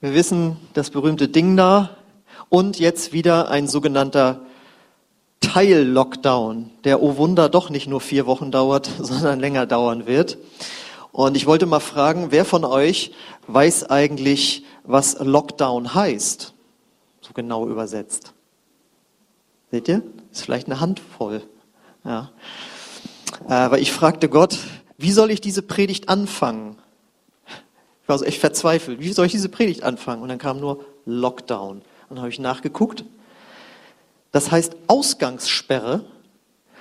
Wir wissen das berühmte Ding da und jetzt wieder ein sogenannter Teil-Lockdown, der oh Wunder doch nicht nur vier Wochen dauert, sondern länger dauern wird. Und ich wollte mal fragen, wer von euch weiß eigentlich, was Lockdown heißt? So genau übersetzt. Seht ihr? Ist vielleicht eine Handvoll. Ja. Aber ich fragte Gott, wie soll ich diese Predigt anfangen? Ich war so echt verzweifelt. Wie soll ich diese Predigt anfangen? Und dann kam nur Lockdown. Und dann habe ich nachgeguckt. Das heißt Ausgangssperre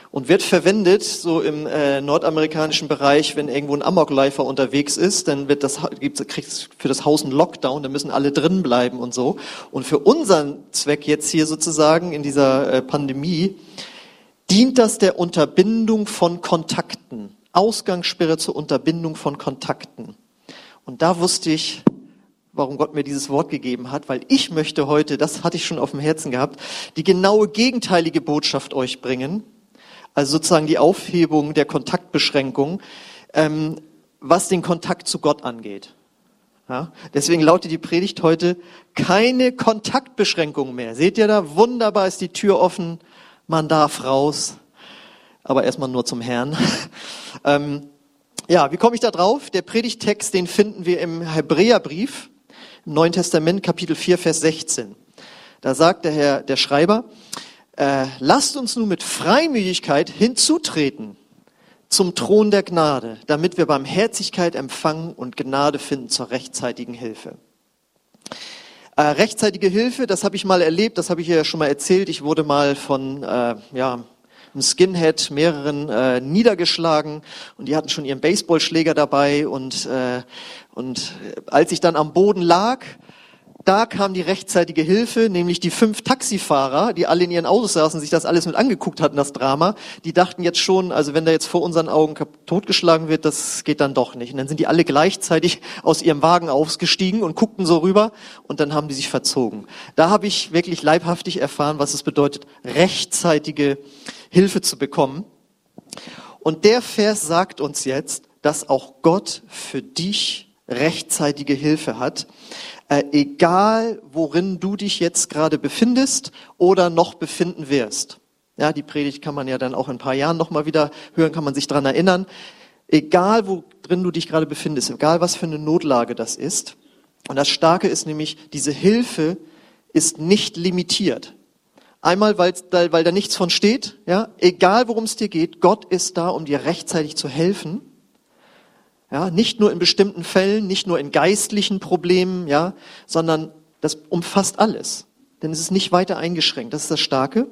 und wird verwendet so im äh, nordamerikanischen Bereich, wenn irgendwo ein Amokläufer unterwegs ist, dann wird das gibt's, kriegt's für das Haus einen Lockdown, da müssen alle drin bleiben und so. Und für unseren Zweck jetzt hier sozusagen in dieser äh, Pandemie dient das der Unterbindung von Kontakten. Ausgangssperre zur Unterbindung von Kontakten. Und da wusste ich, warum Gott mir dieses Wort gegeben hat, weil ich möchte heute, das hatte ich schon auf dem Herzen gehabt, die genaue gegenteilige Botschaft euch bringen. Also sozusagen die Aufhebung der Kontaktbeschränkung, ähm, was den Kontakt zu Gott angeht. Ja, deswegen lautet die Predigt heute keine Kontaktbeschränkung mehr. Seht ihr da? Wunderbar ist die Tür offen. Man darf raus. Aber erstmal nur zum Herrn. ähm, ja, wie komme ich da drauf? Der Predigtext, den finden wir im Hebräerbrief, im Neuen Testament, Kapitel 4, Vers 16. Da sagt der Herr, der Schreiber, äh, lasst uns nun mit Freimütigkeit hinzutreten zum Thron der Gnade, damit wir Barmherzigkeit empfangen und Gnade finden zur rechtzeitigen Hilfe. Äh, rechtzeitige Hilfe, das habe ich mal erlebt, das habe ich ja schon mal erzählt. Ich wurde mal von äh, ja, ein Skinhead, mehreren äh, niedergeschlagen und die hatten schon ihren Baseballschläger dabei und, äh, und als ich dann am Boden lag, da kam die rechtzeitige Hilfe, nämlich die fünf Taxifahrer, die alle in ihren Autos saßen, sich das alles mit angeguckt hatten, das Drama. Die dachten jetzt schon, also wenn der jetzt vor unseren Augen totgeschlagen wird, das geht dann doch nicht. Und dann sind die alle gleichzeitig aus ihrem Wagen ausgestiegen und guckten so rüber und dann haben die sich verzogen. Da habe ich wirklich leibhaftig erfahren, was es bedeutet, rechtzeitige Hilfe zu bekommen. Und der Vers sagt uns jetzt, dass auch Gott für dich rechtzeitige Hilfe hat, äh, egal worin du dich jetzt gerade befindest oder noch befinden wirst. Ja, die Predigt kann man ja dann auch in ein paar Jahren nochmal wieder hören, kann man sich dran erinnern. Egal worin du dich gerade befindest, egal was für eine Notlage das ist. Und das Starke ist nämlich, diese Hilfe ist nicht limitiert. Einmal, weil, weil da nichts von steht, ja, egal worum es dir geht, Gott ist da, um dir rechtzeitig zu helfen. Ja, nicht nur in bestimmten Fällen, nicht nur in geistlichen Problemen, ja, sondern das umfasst alles. Denn es ist nicht weiter eingeschränkt. Das ist das Starke.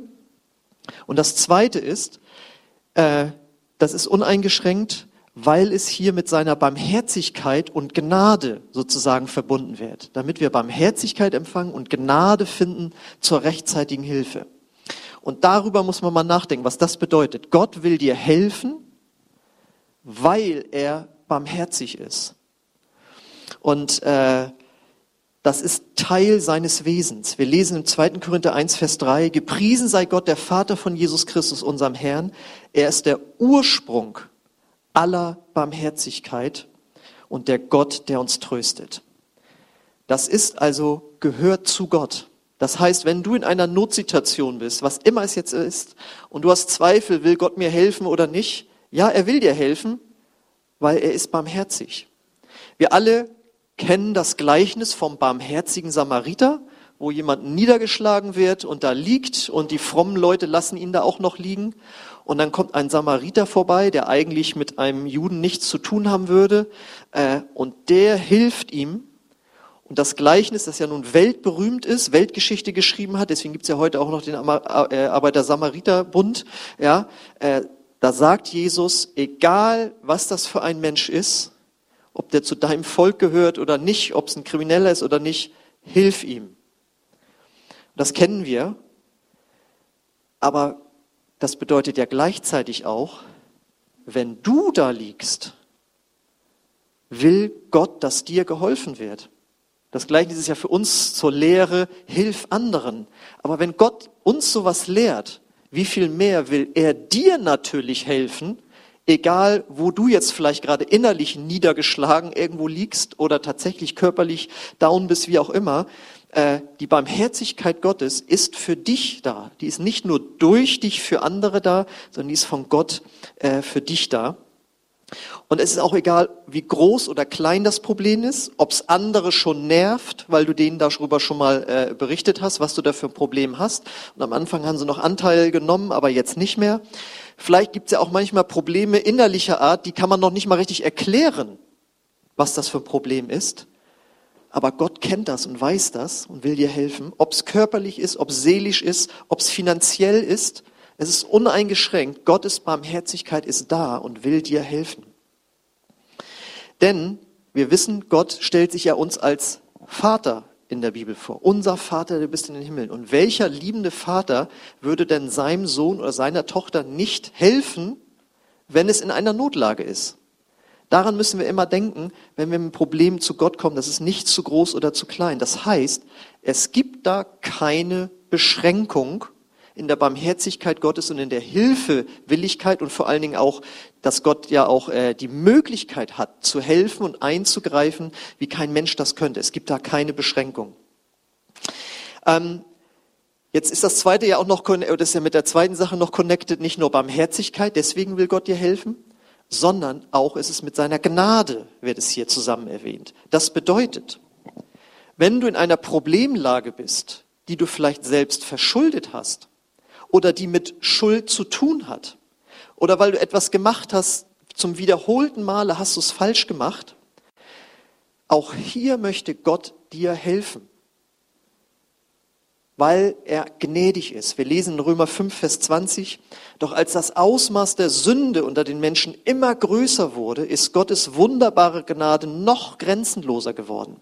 Und das Zweite ist, äh, das ist uneingeschränkt, weil es hier mit seiner Barmherzigkeit und Gnade sozusagen verbunden wird, damit wir Barmherzigkeit empfangen und Gnade finden zur rechtzeitigen Hilfe. Und darüber muss man mal nachdenken, was das bedeutet. Gott will dir helfen, weil er barmherzig ist. Und äh, das ist Teil seines Wesens. Wir lesen im 2. Korinther 1, Vers 3, gepriesen sei Gott, der Vater von Jesus Christus, unserem Herrn. Er ist der Ursprung aller Barmherzigkeit und der Gott, der uns tröstet. Das ist also, gehört zu Gott. Das heißt, wenn du in einer Notsituation bist, was immer es jetzt ist, und du hast Zweifel, will Gott mir helfen oder nicht, ja, er will dir helfen, weil er ist barmherzig. Wir alle kennen das Gleichnis vom barmherzigen Samariter, wo jemand niedergeschlagen wird und da liegt und die frommen Leute lassen ihn da auch noch liegen und dann kommt ein Samariter vorbei, der eigentlich mit einem Juden nichts zu tun haben würde, äh, und der hilft ihm. Und das Gleichnis, das ja nun weltberühmt ist, Weltgeschichte geschrieben hat, deswegen gibt's ja heute auch noch den äh, Arbeiter-Samariter-Bund, ja, äh, da sagt Jesus, egal was das für ein Mensch ist, ob der zu deinem Volk gehört oder nicht, ob es ein Krimineller ist oder nicht, hilf ihm. Das kennen wir. Aber das bedeutet ja gleichzeitig auch, wenn du da liegst, will Gott, dass dir geholfen wird. Das Gleiche ist ja für uns zur Lehre, hilf anderen. Aber wenn Gott uns sowas lehrt, wie viel mehr will er dir natürlich helfen, egal wo du jetzt vielleicht gerade innerlich niedergeschlagen irgendwo liegst oder tatsächlich körperlich down bist, wie auch immer, äh, die Barmherzigkeit Gottes ist für dich da. Die ist nicht nur durch dich für andere da, sondern die ist von Gott äh, für dich da. Und es ist auch egal, wie groß oder klein das Problem ist, ob es andere schon nervt, weil du denen darüber schon mal äh, berichtet hast, was du da für ein Problem hast. Und am Anfang haben sie noch Anteil genommen, aber jetzt nicht mehr. Vielleicht gibt es ja auch manchmal Probleme innerlicher Art, die kann man noch nicht mal richtig erklären, was das für ein Problem ist. Aber Gott kennt das und weiß das und will dir helfen. Ob es körperlich ist, ob es seelisch ist, ob es finanziell ist. Es ist uneingeschränkt. Gottes Barmherzigkeit ist da und will dir helfen. Denn wir wissen, Gott stellt sich ja uns als Vater in der Bibel vor. Unser Vater, du bist in den Himmel. Und welcher liebende Vater würde denn seinem Sohn oder seiner Tochter nicht helfen, wenn es in einer Notlage ist? Daran müssen wir immer denken, wenn wir mit Problemen zu Gott kommen, das ist nicht zu groß oder zu klein. Das heißt, es gibt da keine Beschränkung in der Barmherzigkeit Gottes und in der Hilfewilligkeit und vor allen Dingen auch, dass Gott ja auch äh, die Möglichkeit hat, zu helfen und einzugreifen, wie kein Mensch das könnte. Es gibt da keine Beschränkung. Ähm, jetzt ist das zweite ja auch noch, das ist ja mit der zweiten Sache noch connected, nicht nur Barmherzigkeit, deswegen will Gott dir helfen, sondern auch ist es mit seiner Gnade, wird es hier zusammen erwähnt. Das bedeutet, wenn du in einer Problemlage bist, die du vielleicht selbst verschuldet hast, oder die mit Schuld zu tun hat. Oder weil du etwas gemacht hast, zum wiederholten Male hast du es falsch gemacht. Auch hier möchte Gott dir helfen, weil er gnädig ist. Wir lesen in Römer 5, Vers 20, doch als das Ausmaß der Sünde unter den Menschen immer größer wurde, ist Gottes wunderbare Gnade noch grenzenloser geworden.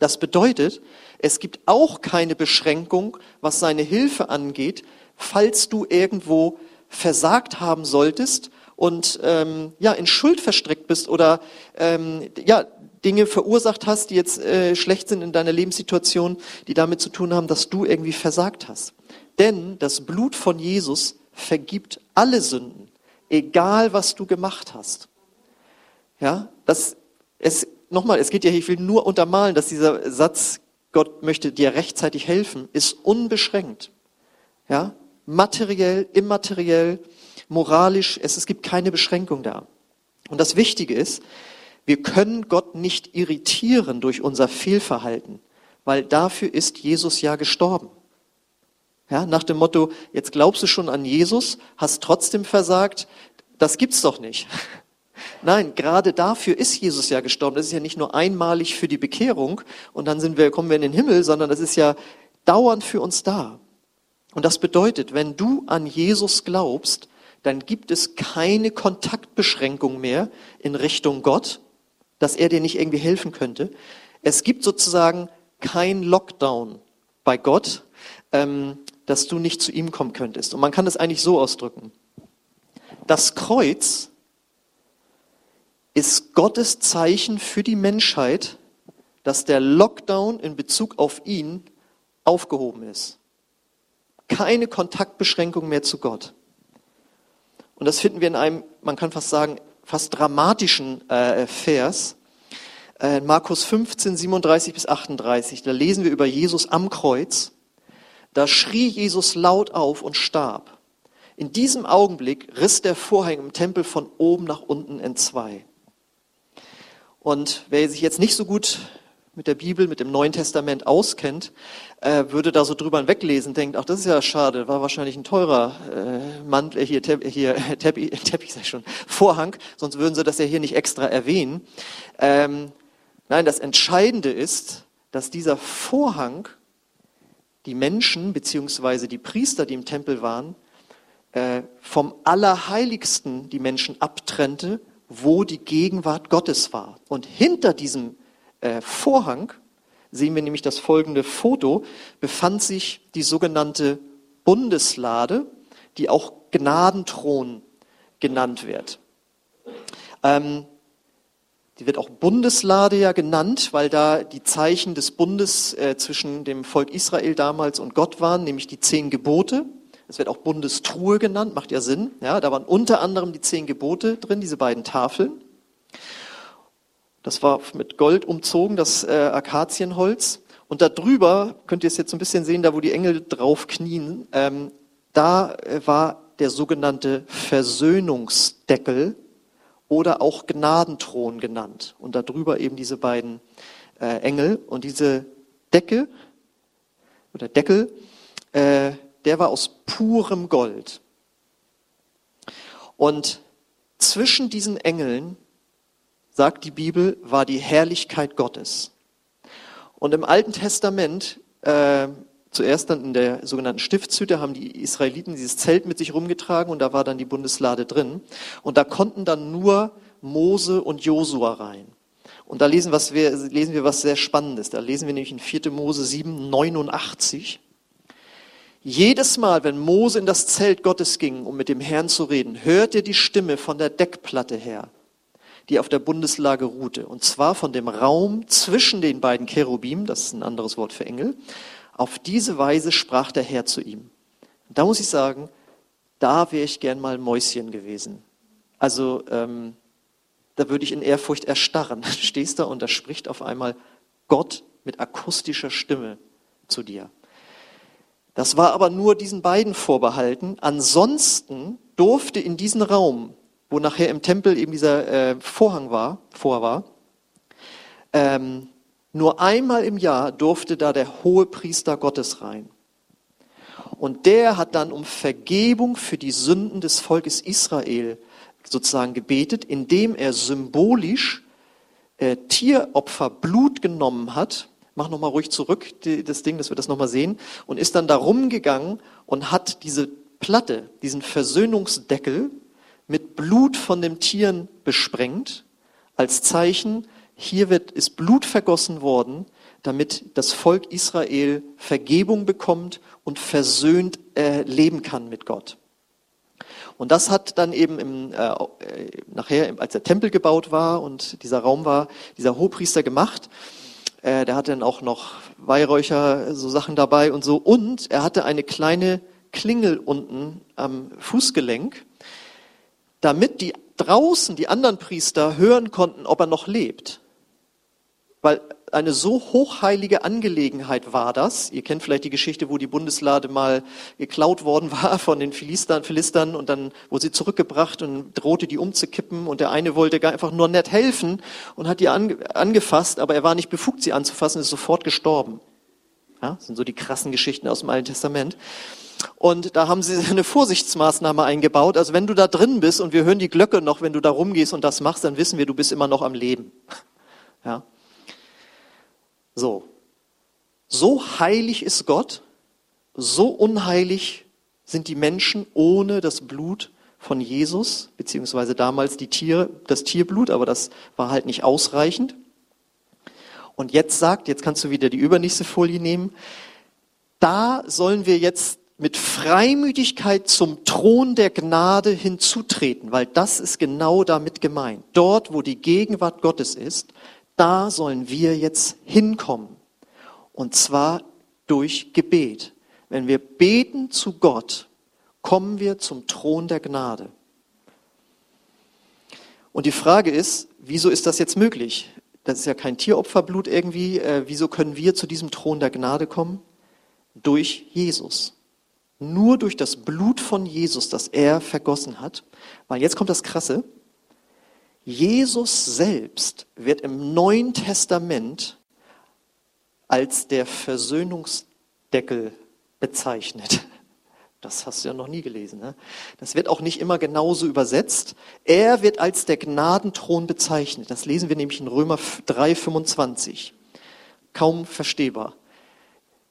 Das bedeutet, es gibt auch keine Beschränkung, was seine Hilfe angeht, falls du irgendwo versagt haben solltest und ähm, ja in Schuld verstrickt bist oder ähm, ja Dinge verursacht hast, die jetzt äh, schlecht sind in deiner Lebenssituation, die damit zu tun haben, dass du irgendwie versagt hast. Denn das Blut von Jesus vergibt alle Sünden, egal was du gemacht hast. Ja, das es nochmal, es geht ja ich will nur untermalen, dass dieser Satz, Gott möchte dir rechtzeitig helfen, ist unbeschränkt. Ja, materiell, immateriell, moralisch, es, es gibt keine Beschränkung da. Und das Wichtige ist, wir können Gott nicht irritieren durch unser Fehlverhalten, weil dafür ist Jesus ja gestorben. Ja, nach dem Motto, jetzt glaubst du schon an Jesus, hast trotzdem versagt, das gibt's doch nicht. Nein, gerade dafür ist Jesus ja gestorben. Das ist ja nicht nur einmalig für die Bekehrung und dann sind wir, kommen wir in den Himmel, sondern das ist ja dauernd für uns da. Und das bedeutet, wenn du an Jesus glaubst, dann gibt es keine Kontaktbeschränkung mehr in Richtung Gott, dass er dir nicht irgendwie helfen könnte. Es gibt sozusagen kein Lockdown bei Gott, ähm, dass du nicht zu ihm kommen könntest. Und man kann es eigentlich so ausdrücken. Das Kreuz ist Gottes Zeichen für die Menschheit, dass der Lockdown in Bezug auf ihn aufgehoben ist keine Kontaktbeschränkung mehr zu Gott. Und das finden wir in einem, man kann fast sagen, fast dramatischen äh, Vers. Äh, Markus 15, 37 bis 38. Da lesen wir über Jesus am Kreuz. Da schrie Jesus laut auf und starb. In diesem Augenblick riss der Vorhang im Tempel von oben nach unten entzwei. Und wer sich jetzt nicht so gut mit der Bibel, mit dem Neuen Testament auskennt, äh, würde da so drüber hinweglesen, denkt, ach, das ist ja schade, war wahrscheinlich ein teurer äh, Mantel, äh, hier, Tepp, hier Teppich, Teppich ich schon, Vorhang, sonst würden sie das ja hier nicht extra erwähnen. Ähm, nein, das Entscheidende ist, dass dieser Vorhang die Menschen beziehungsweise die Priester, die im Tempel waren, äh, vom Allerheiligsten die Menschen abtrennte, wo die Gegenwart Gottes war. Und hinter diesem äh, Vorhang sehen wir nämlich das folgende Foto, befand sich die sogenannte Bundeslade, die auch Gnadenthron genannt wird. Ähm, die wird auch Bundeslade ja genannt, weil da die Zeichen des Bundes äh, zwischen dem Volk Israel damals und Gott waren, nämlich die zehn Gebote. Es wird auch Bundestruhe genannt, macht ja Sinn. Ja, da waren unter anderem die zehn Gebote drin, diese beiden Tafeln. Das war mit Gold umzogen, das äh, Akazienholz. Und da drüber, könnt ihr es jetzt so ein bisschen sehen, da wo die Engel drauf knien, ähm, da äh, war der sogenannte Versöhnungsdeckel oder auch Gnadenthron genannt. Und da drüber eben diese beiden äh, Engel. Und diese Decke oder Deckel, äh, der war aus purem Gold. Und zwischen diesen Engeln, sagt die Bibel, war die Herrlichkeit Gottes. Und im Alten Testament, äh, zuerst dann in der sogenannten Stiftshütte, haben die Israeliten dieses Zelt mit sich rumgetragen und da war dann die Bundeslade drin. Und da konnten dann nur Mose und Josua rein. Und da lesen, was wir, lesen wir was sehr Spannendes. Da lesen wir nämlich in 4. Mose 7, 89. Jedes Mal, wenn Mose in das Zelt Gottes ging, um mit dem Herrn zu reden, hört er die Stimme von der Deckplatte her die auf der Bundeslage ruhte. Und zwar von dem Raum zwischen den beiden Cherubim, das ist ein anderes Wort für Engel. Auf diese Weise sprach der Herr zu ihm. Und da muss ich sagen, da wäre ich gern mal Mäuschen gewesen. Also ähm, da würde ich in Ehrfurcht erstarren. Du stehst da und da spricht auf einmal Gott mit akustischer Stimme zu dir. Das war aber nur diesen beiden vorbehalten. Ansonsten durfte in diesen Raum wo nachher im Tempel eben dieser äh, Vorhang war, vor war, ähm, nur einmal im Jahr durfte da der hohe Priester Gottes rein. Und der hat dann um Vergebung für die Sünden des Volkes Israel sozusagen gebetet, indem er symbolisch äh, Tieropfer Blut genommen hat. Mach nochmal ruhig zurück, die, das Ding, dass wir das nochmal sehen. Und ist dann darum gegangen und hat diese Platte, diesen Versöhnungsdeckel, mit Blut von den Tieren besprengt, als Zeichen, hier wird, ist Blut vergossen worden, damit das Volk Israel Vergebung bekommt und versöhnt äh, leben kann mit Gott. Und das hat dann eben im, äh, nachher, als der Tempel gebaut war und dieser Raum war, dieser Hohepriester gemacht. Äh, der hatte dann auch noch Weihräucher, so Sachen dabei und so. Und er hatte eine kleine Klingel unten am Fußgelenk, damit die draußen, die anderen Priester, hören konnten, ob er noch lebt. Weil eine so hochheilige Angelegenheit war das. Ihr kennt vielleicht die Geschichte, wo die Bundeslade mal geklaut worden war von den Philistern, Philistern und dann wurde sie zurückgebracht und drohte die umzukippen und der eine wollte einfach nur nett helfen und hat die angefasst, aber er war nicht befugt, sie anzufassen, ist sofort gestorben. Ja, das sind so die krassen Geschichten aus dem Alten Testament. Und da haben sie eine Vorsichtsmaßnahme eingebaut. Also wenn du da drin bist und wir hören die Glocke noch, wenn du da rumgehst und das machst, dann wissen wir, du bist immer noch am Leben. Ja. So. So heilig ist Gott, so unheilig sind die Menschen ohne das Blut von Jesus, beziehungsweise damals die Tiere, das Tierblut, aber das war halt nicht ausreichend. Und jetzt sagt, jetzt kannst du wieder die übernächste Folie nehmen, da sollen wir jetzt mit Freimütigkeit zum Thron der Gnade hinzutreten, weil das ist genau damit gemeint. Dort, wo die Gegenwart Gottes ist, da sollen wir jetzt hinkommen. Und zwar durch Gebet. Wenn wir beten zu Gott, kommen wir zum Thron der Gnade. Und die Frage ist, wieso ist das jetzt möglich? Das ist ja kein Tieropferblut irgendwie. Äh, wieso können wir zu diesem Thron der Gnade kommen? Durch Jesus. Nur durch das Blut von Jesus, das er vergossen hat. Weil jetzt kommt das Krasse. Jesus selbst wird im Neuen Testament als der Versöhnungsdeckel bezeichnet. Das hast du ja noch nie gelesen. Ne? Das wird auch nicht immer genauso übersetzt. Er wird als der Gnadenthron bezeichnet. Das lesen wir nämlich in Römer 3, 25. Kaum verstehbar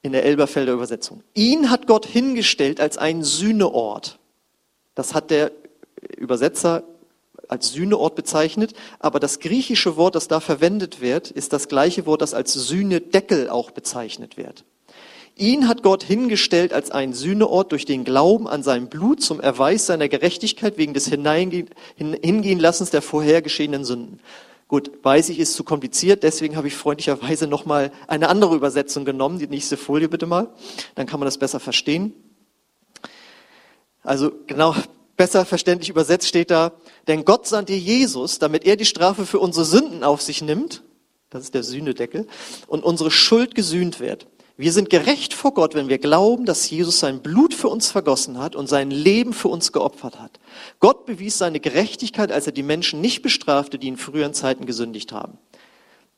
in der Elberfelder Übersetzung. Ihn hat Gott hingestellt als einen Sühneort. Das hat der Übersetzer als Sühneort bezeichnet, aber das griechische Wort, das da verwendet wird, ist das gleiche Wort, das als Sühnedeckel auch bezeichnet wird. Ihn hat Gott hingestellt als einen Sühneort durch den Glauben an sein Blut zum Erweis seiner Gerechtigkeit wegen des Hineingehen, Hingehen Lassens der vorher geschehenen Sünden. Gut, weiß ich, ist zu kompliziert, deswegen habe ich freundlicherweise nochmal eine andere Übersetzung genommen. Die nächste Folie bitte mal, dann kann man das besser verstehen. Also genau, besser verständlich übersetzt steht da, denn Gott sandte Jesus, damit er die Strafe für unsere Sünden auf sich nimmt, das ist der Sühnedeckel, und unsere Schuld gesühnt wird. Wir sind gerecht vor Gott, wenn wir glauben, dass Jesus sein Blut für uns vergossen hat und sein Leben für uns geopfert hat. Gott bewies seine Gerechtigkeit, als er die Menschen nicht bestrafte, die in früheren Zeiten gesündigt haben.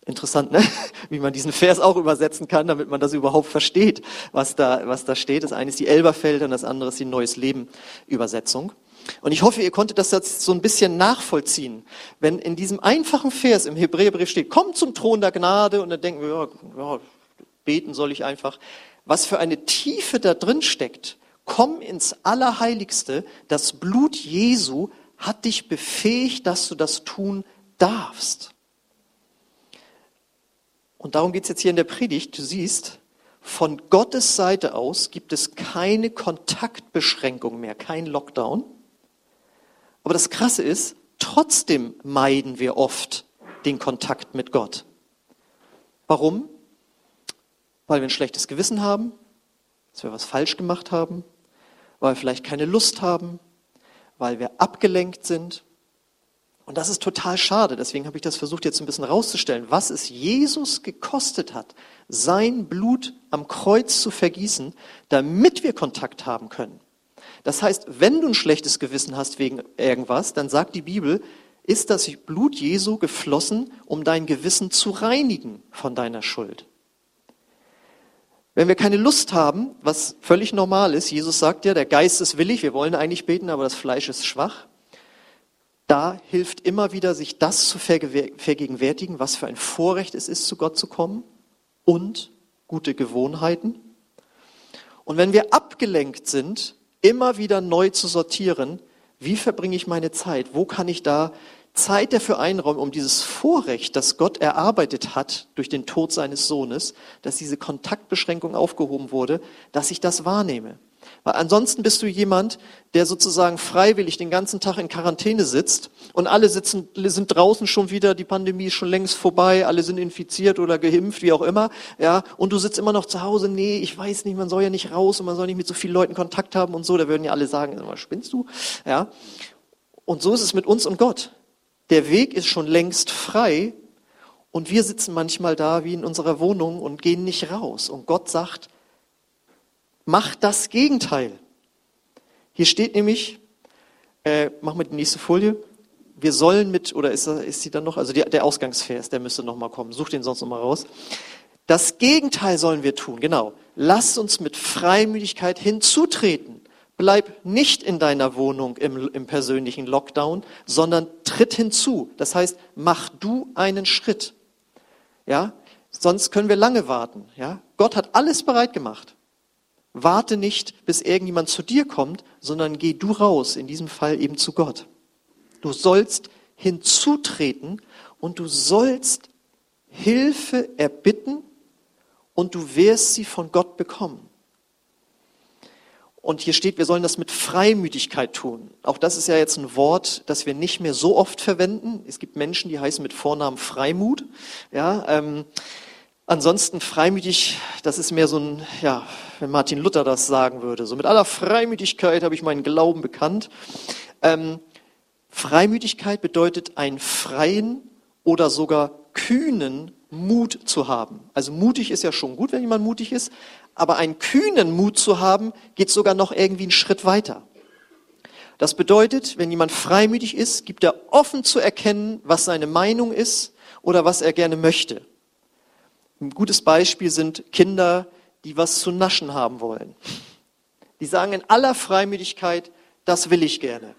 Interessant, ne? wie man diesen Vers auch übersetzen kann, damit man das überhaupt versteht, was da, was da steht. Das eine ist die Elberfelder und das andere ist die Neues Leben Übersetzung. Und ich hoffe, ihr konntet das jetzt so ein bisschen nachvollziehen. Wenn in diesem einfachen Vers im Hebräerbrief steht, komm zum Thron der Gnade, und dann denken wir, ja, ja, beten soll ich einfach. Was für eine Tiefe da drin steckt. Komm ins Allerheiligste. Das Blut Jesu hat dich befähigt, dass du das tun darfst. Und darum geht es jetzt hier in der Predigt. Du siehst, von Gottes Seite aus gibt es keine Kontaktbeschränkung mehr, kein Lockdown. Aber das Krasse ist, trotzdem meiden wir oft den Kontakt mit Gott. Warum? Weil wir ein schlechtes Gewissen haben, dass wir was falsch gemacht haben, weil wir vielleicht keine Lust haben, weil wir abgelenkt sind, und das ist total schade. Deswegen habe ich das versucht jetzt ein bisschen rauszustellen, was es Jesus gekostet hat, sein Blut am Kreuz zu vergießen, damit wir Kontakt haben können. Das heißt, wenn du ein schlechtes Gewissen hast wegen irgendwas, dann sagt die Bibel, ist das Blut Jesu geflossen, um dein Gewissen zu reinigen von deiner Schuld. Wenn wir keine Lust haben, was völlig normal ist, Jesus sagt ja, der Geist ist willig, wir wollen eigentlich beten, aber das Fleisch ist schwach da hilft immer wieder, sich das zu vergegenwärtigen, was für ein Vorrecht es ist, zu Gott zu kommen und gute Gewohnheiten. Und wenn wir abgelenkt sind, immer wieder neu zu sortieren, wie verbringe ich meine Zeit? Wo kann ich da Zeit dafür einräumen, um dieses Vorrecht, das Gott erarbeitet hat durch den Tod seines Sohnes, dass diese Kontaktbeschränkung aufgehoben wurde, dass ich das wahrnehme? Weil ansonsten bist du jemand, der sozusagen freiwillig den ganzen Tag in Quarantäne sitzt und alle sitzen, sind draußen schon wieder, die Pandemie ist schon längst vorbei, alle sind infiziert oder geimpft, wie auch immer, ja, und du sitzt immer noch zu Hause, nee, ich weiß nicht, man soll ja nicht raus und man soll nicht mit so vielen Leuten Kontakt haben und so, da würden ja alle sagen, was spinnst du, ja. Und so ist es mit uns und Gott. Der Weg ist schon längst frei und wir sitzen manchmal da wie in unserer Wohnung und gehen nicht raus. Und Gott sagt, Mach das Gegenteil. Hier steht nämlich, äh, mach mal die nächste Folie. Wir sollen mit, oder ist, ist sie dann noch, also die, der Ausgangsvers, der müsste noch mal kommen. Such den sonst noch mal raus. Das Gegenteil sollen wir tun, genau. Lass uns mit Freimütigkeit hinzutreten. Bleib nicht in deiner Wohnung im, im persönlichen Lockdown, sondern tritt hinzu. Das heißt, mach du einen Schritt. Ja, sonst können wir lange warten. Ja, Gott hat alles bereit gemacht. Warte nicht, bis irgendjemand zu dir kommt, sondern geh du raus, in diesem Fall eben zu Gott. Du sollst hinzutreten und du sollst Hilfe erbitten und du wirst sie von Gott bekommen. Und hier steht, wir sollen das mit Freimütigkeit tun. Auch das ist ja jetzt ein Wort, das wir nicht mehr so oft verwenden. Es gibt Menschen, die heißen mit Vornamen Freimut. Ja, ähm, Ansonsten freimütig, das ist mehr so ein, ja, wenn Martin Luther das sagen würde, so mit aller Freimütigkeit habe ich meinen Glauben bekannt. Ähm, Freimütigkeit bedeutet einen freien oder sogar kühnen Mut zu haben. Also mutig ist ja schon gut, wenn jemand mutig ist, aber einen kühnen Mut zu haben, geht sogar noch irgendwie einen Schritt weiter. Das bedeutet, wenn jemand freimütig ist, gibt er offen zu erkennen, was seine Meinung ist oder was er gerne möchte. Ein gutes Beispiel sind Kinder, die was zu naschen haben wollen. Die sagen in aller Freimütigkeit, das will ich gerne.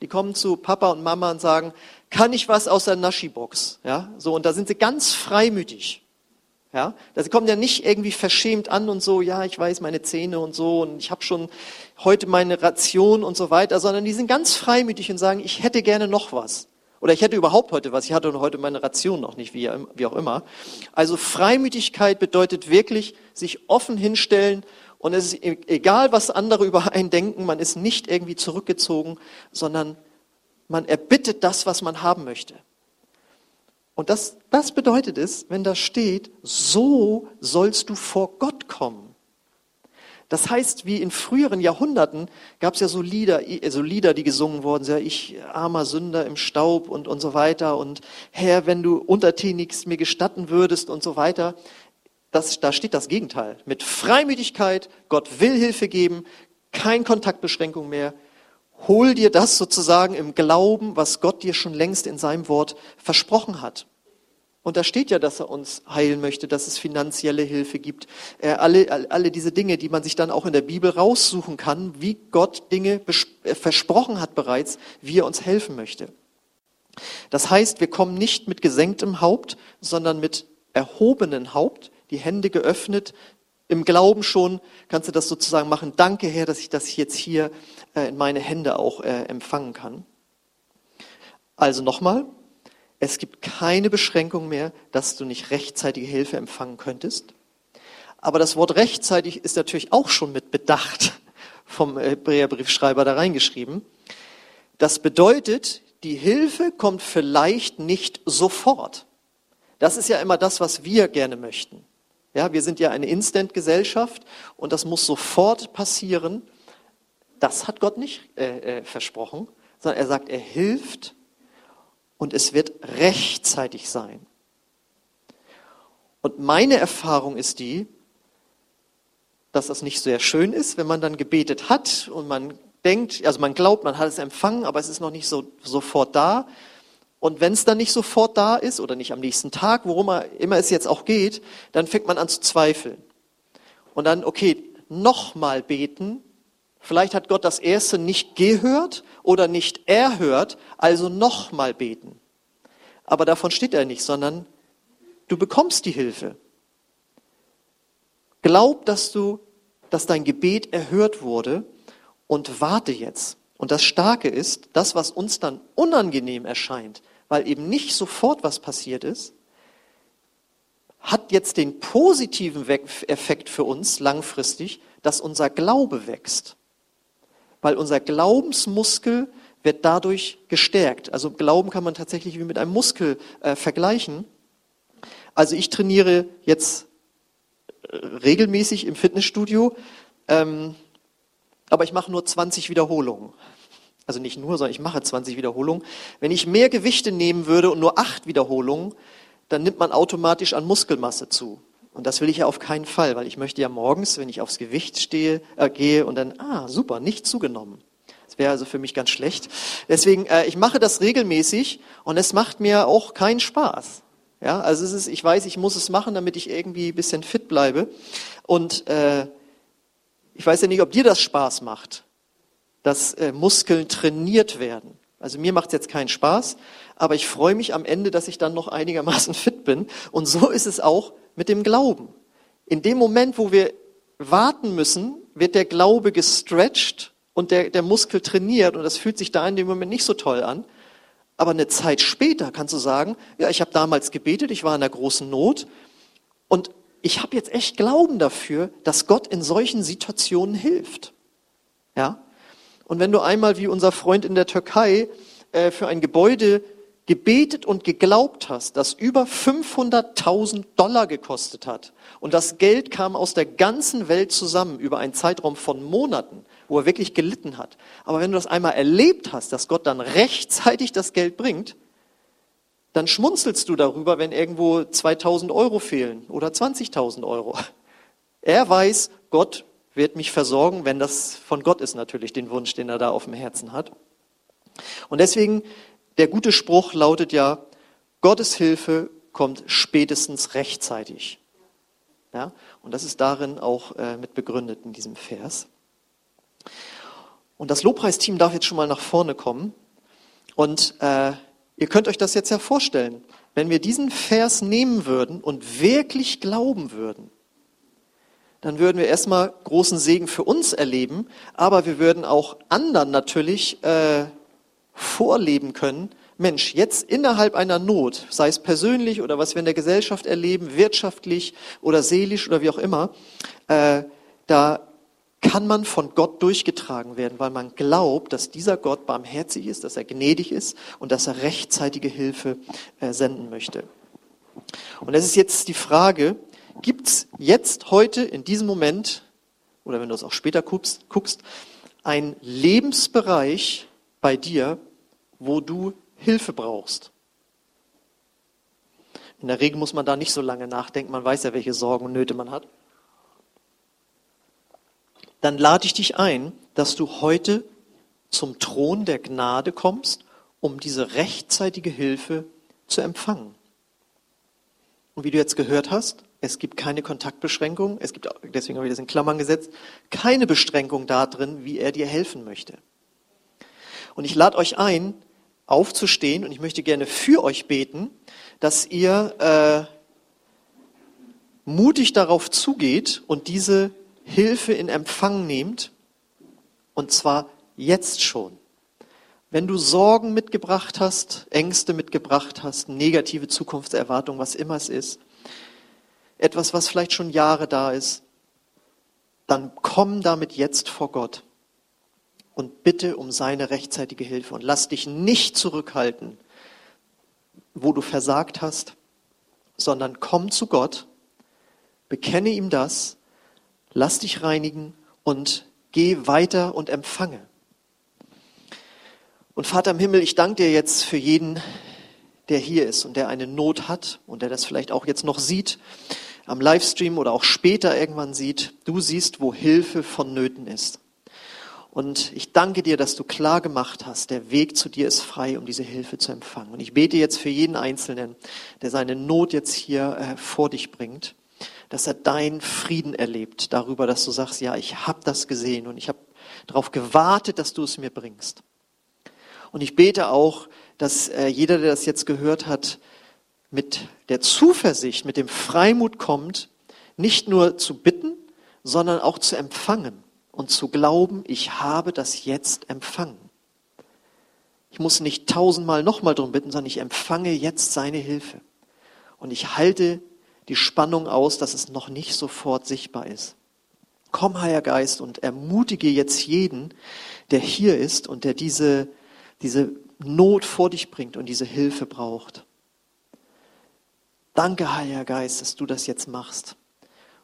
Die kommen zu Papa und Mama und sagen, kann ich was aus der Naschi-Box? Ja, so, und da sind sie ganz freimütig. Ja, sie kommen ja nicht irgendwie verschämt an und so, ja, ich weiß meine Zähne und so und ich habe schon heute meine Ration und so weiter, sondern die sind ganz freimütig und sagen, ich hätte gerne noch was. Oder ich hätte überhaupt heute was. Ich hatte heute meine Ration noch nicht, wie, wie auch immer. Also Freimütigkeit bedeutet wirklich sich offen hinstellen und es ist e-, egal, was andere über einen denken, man ist nicht irgendwie zurückgezogen, sondern man erbittet das, was man haben möchte. Und das, das bedeutet es, wenn da steht, so sollst du vor Gott kommen. Das heißt, wie in früheren Jahrhunderten gab es ja so Lieder, so Lieder, die gesungen wurden, ja, ich armer Sünder im Staub und, und so weiter und Herr, wenn du untertänigst mir gestatten würdest und so weiter. Das, da steht das Gegenteil. Mit Freimütigkeit, Gott will Hilfe geben, kein Kontaktbeschränkung mehr. Hol dir das sozusagen im Glauben, was Gott dir schon längst in seinem Wort versprochen hat. Und da steht ja, dass er uns heilen möchte, dass es finanzielle Hilfe gibt. Äh, alle, alle diese Dinge, die man sich dann auch in der Bibel raussuchen kann, wie Gott Dinge äh, versprochen hat bereits, wie er uns helfen möchte. Das heißt, wir kommen nicht mit gesenktem Haupt, sondern mit erhobenen Haupt, die Hände geöffnet. Im Glauben schon kannst du das sozusagen machen. Danke, Herr, dass ich das jetzt hier äh, in meine Hände auch äh, empfangen kann. Also nochmal, es gibt keine Beschränkung mehr, dass du nicht rechtzeitige Hilfe empfangen könntest. Aber das Wort rechtzeitig ist natürlich auch schon mit Bedacht vom Hebräerbriefschreiber da reingeschrieben. Das bedeutet, die Hilfe kommt vielleicht nicht sofort. Das ist ja immer das, was wir gerne möchten. Ja, wir sind ja eine Instant-Gesellschaft und das muss sofort passieren. Das hat Gott nicht äh, äh, versprochen, sondern er sagt, er hilft und es wird rechtzeitig sein. Und meine Erfahrung ist die, dass das nicht sehr schön ist, wenn man dann gebetet hat und man denkt, also man glaubt, man hat es empfangen, aber es ist noch nicht so sofort da. Und wenn es dann nicht sofort da ist oder nicht am nächsten Tag, worum immer es jetzt auch geht, dann fängt man an zu zweifeln. Und dann, okay, nochmal beten. Vielleicht hat Gott das erste nicht gehört oder nicht erhört, also nochmal beten. Aber davon steht er nicht, sondern du bekommst die Hilfe. Glaub, dass du, dass dein Gebet erhört wurde und warte jetzt. Und das Starke ist, das, was uns dann unangenehm erscheint, weil eben nicht sofort was passiert ist, hat jetzt den positiven Effekt für uns langfristig, dass unser Glaube wächst. Weil unser Glaubensmuskel wird dadurch gestärkt. Also Glauben kann man tatsächlich wie mit einem Muskel äh, vergleichen. Also ich trainiere jetzt äh, regelmäßig im Fitnessstudio, ähm, aber ich mache nur 20 Wiederholungen. Also nicht nur, sondern ich mache 20 Wiederholungen. Wenn ich mehr Gewichte nehmen würde und nur acht Wiederholungen, dann nimmt man automatisch an Muskelmasse zu. Und das will ich ja auf keinen Fall, weil ich möchte ja morgens, wenn ich aufs Gewicht stehe, äh, gehe und dann, ah, super, nicht zugenommen. Das wäre also für mich ganz schlecht. Deswegen, äh, ich mache das regelmäßig und es macht mir auch keinen Spaß. Ja, also es ist, ich weiß, ich muss es machen, damit ich irgendwie ein bisschen fit bleibe. Und äh, ich weiß ja nicht, ob dir das Spaß macht dass äh, Muskeln trainiert werden. Also mir macht es jetzt keinen Spaß, aber ich freue mich am Ende, dass ich dann noch einigermaßen fit bin. Und so ist es auch mit dem Glauben. In dem Moment, wo wir warten müssen, wird der Glaube gestretched und der, der Muskel trainiert und das fühlt sich da in dem Moment nicht so toll an. Aber eine Zeit später kannst du sagen, ja, ich habe damals gebetet, ich war in einer großen Not und ich habe jetzt echt Glauben dafür, dass Gott in solchen Situationen hilft. Ja? Und wenn du einmal wie unser Freund in der Türkei äh, für ein Gebäude gebetet und geglaubt hast, das über 500.000 Dollar gekostet hat und das Geld kam aus der ganzen Welt zusammen über einen Zeitraum von Monaten, wo er wirklich gelitten hat. Aber wenn du das einmal erlebt hast, dass Gott dann rechtzeitig das Geld bringt, dann schmunzelst du darüber, wenn irgendwo 2000 Euro fehlen oder 20.000 Euro. Er weiß, Gott wird mich versorgen, wenn das von Gott ist natürlich, den Wunsch, den er da auf dem Herzen hat. Und deswegen, der gute Spruch lautet ja, Gottes Hilfe kommt spätestens rechtzeitig. Ja, und das ist darin auch äh, mit begründet in diesem Vers. Und das Lobpreisteam darf jetzt schon mal nach vorne kommen. Und äh, ihr könnt euch das jetzt ja vorstellen, wenn wir diesen Vers nehmen würden und wirklich glauben würden, dann würden wir erstmal großen Segen für uns erleben, aber wir würden auch anderen natürlich äh, vorleben können, Mensch, jetzt innerhalb einer Not, sei es persönlich oder was wir in der Gesellschaft erleben, wirtschaftlich oder seelisch oder wie auch immer, äh, da kann man von Gott durchgetragen werden, weil man glaubt, dass dieser Gott barmherzig ist, dass er gnädig ist und dass er rechtzeitige Hilfe äh, senden möchte. Und es ist jetzt die Frage, Gibt es jetzt, heute, in diesem Moment oder wenn du es auch später guckst, guckst, ein Lebensbereich bei dir, wo du Hilfe brauchst. In der Regel muss man da nicht so lange nachdenken, man weiß ja, welche Sorgen und Nöte man hat. Dann lade ich dich ein, dass du heute zum Thron der Gnade kommst, um diese rechtzeitige Hilfe zu empfangen. Und wie du jetzt gehört hast, es gibt keine Kontaktbeschränkung, es gibt, deswegen habe ich das in Klammern gesetzt, keine Beschränkung da drin, wie er dir helfen möchte. Und ich lade euch ein, aufzustehen und ich möchte gerne für euch beten, dass ihr äh, mutig darauf zugeht und diese Hilfe in Empfang nehmt, und zwar jetzt schon. Wenn du Sorgen mitgebracht hast, Ängste mitgebracht hast, negative Zukunftserwartungen, was immer es ist, etwas, was vielleicht schon Jahre da ist, dann komm damit jetzt vor Gott und bitte um seine rechtzeitige Hilfe und lass dich nicht zurückhalten, wo du versagt hast, sondern komm zu Gott, bekenne ihm das, lass dich reinigen und geh weiter und empfange. Und Vater im Himmel, ich danke dir jetzt für jeden, der hier ist und der eine Not hat und der das vielleicht auch jetzt noch sieht, am Livestream oder auch später irgendwann sieht. Du siehst, wo Hilfe vonnöten ist. Und ich danke dir, dass du klar gemacht hast, der Weg zu dir ist frei, um diese Hilfe zu empfangen. Und ich bete jetzt für jeden Einzelnen, der seine Not jetzt hier äh, vor dich bringt, dass er deinen Frieden erlebt darüber, dass du sagst, ja, ich habe das gesehen und ich habe darauf gewartet, dass du es mir bringst. Und ich bete auch, dass äh, jeder, der das jetzt gehört hat, mit der Zuversicht, mit dem Freimut kommt, nicht nur zu bitten, sondern auch zu empfangen und zu glauben, ich habe das jetzt empfangen. Ich muss nicht tausendmal nochmal drum bitten, sondern ich empfange jetzt seine Hilfe. Und ich halte die Spannung aus, dass es noch nicht sofort sichtbar ist. Komm, Heiliger Geist, und ermutige jetzt jeden, der hier ist und der diese, diese Not vor dich bringt und diese Hilfe braucht. Danke, Heiliger Geist, dass du das jetzt machst,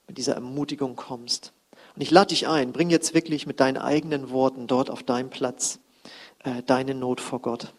mit dieser Ermutigung kommst. Und ich lade dich ein, bring jetzt wirklich mit deinen eigenen Worten dort auf deinem Platz äh, deine Not vor Gott.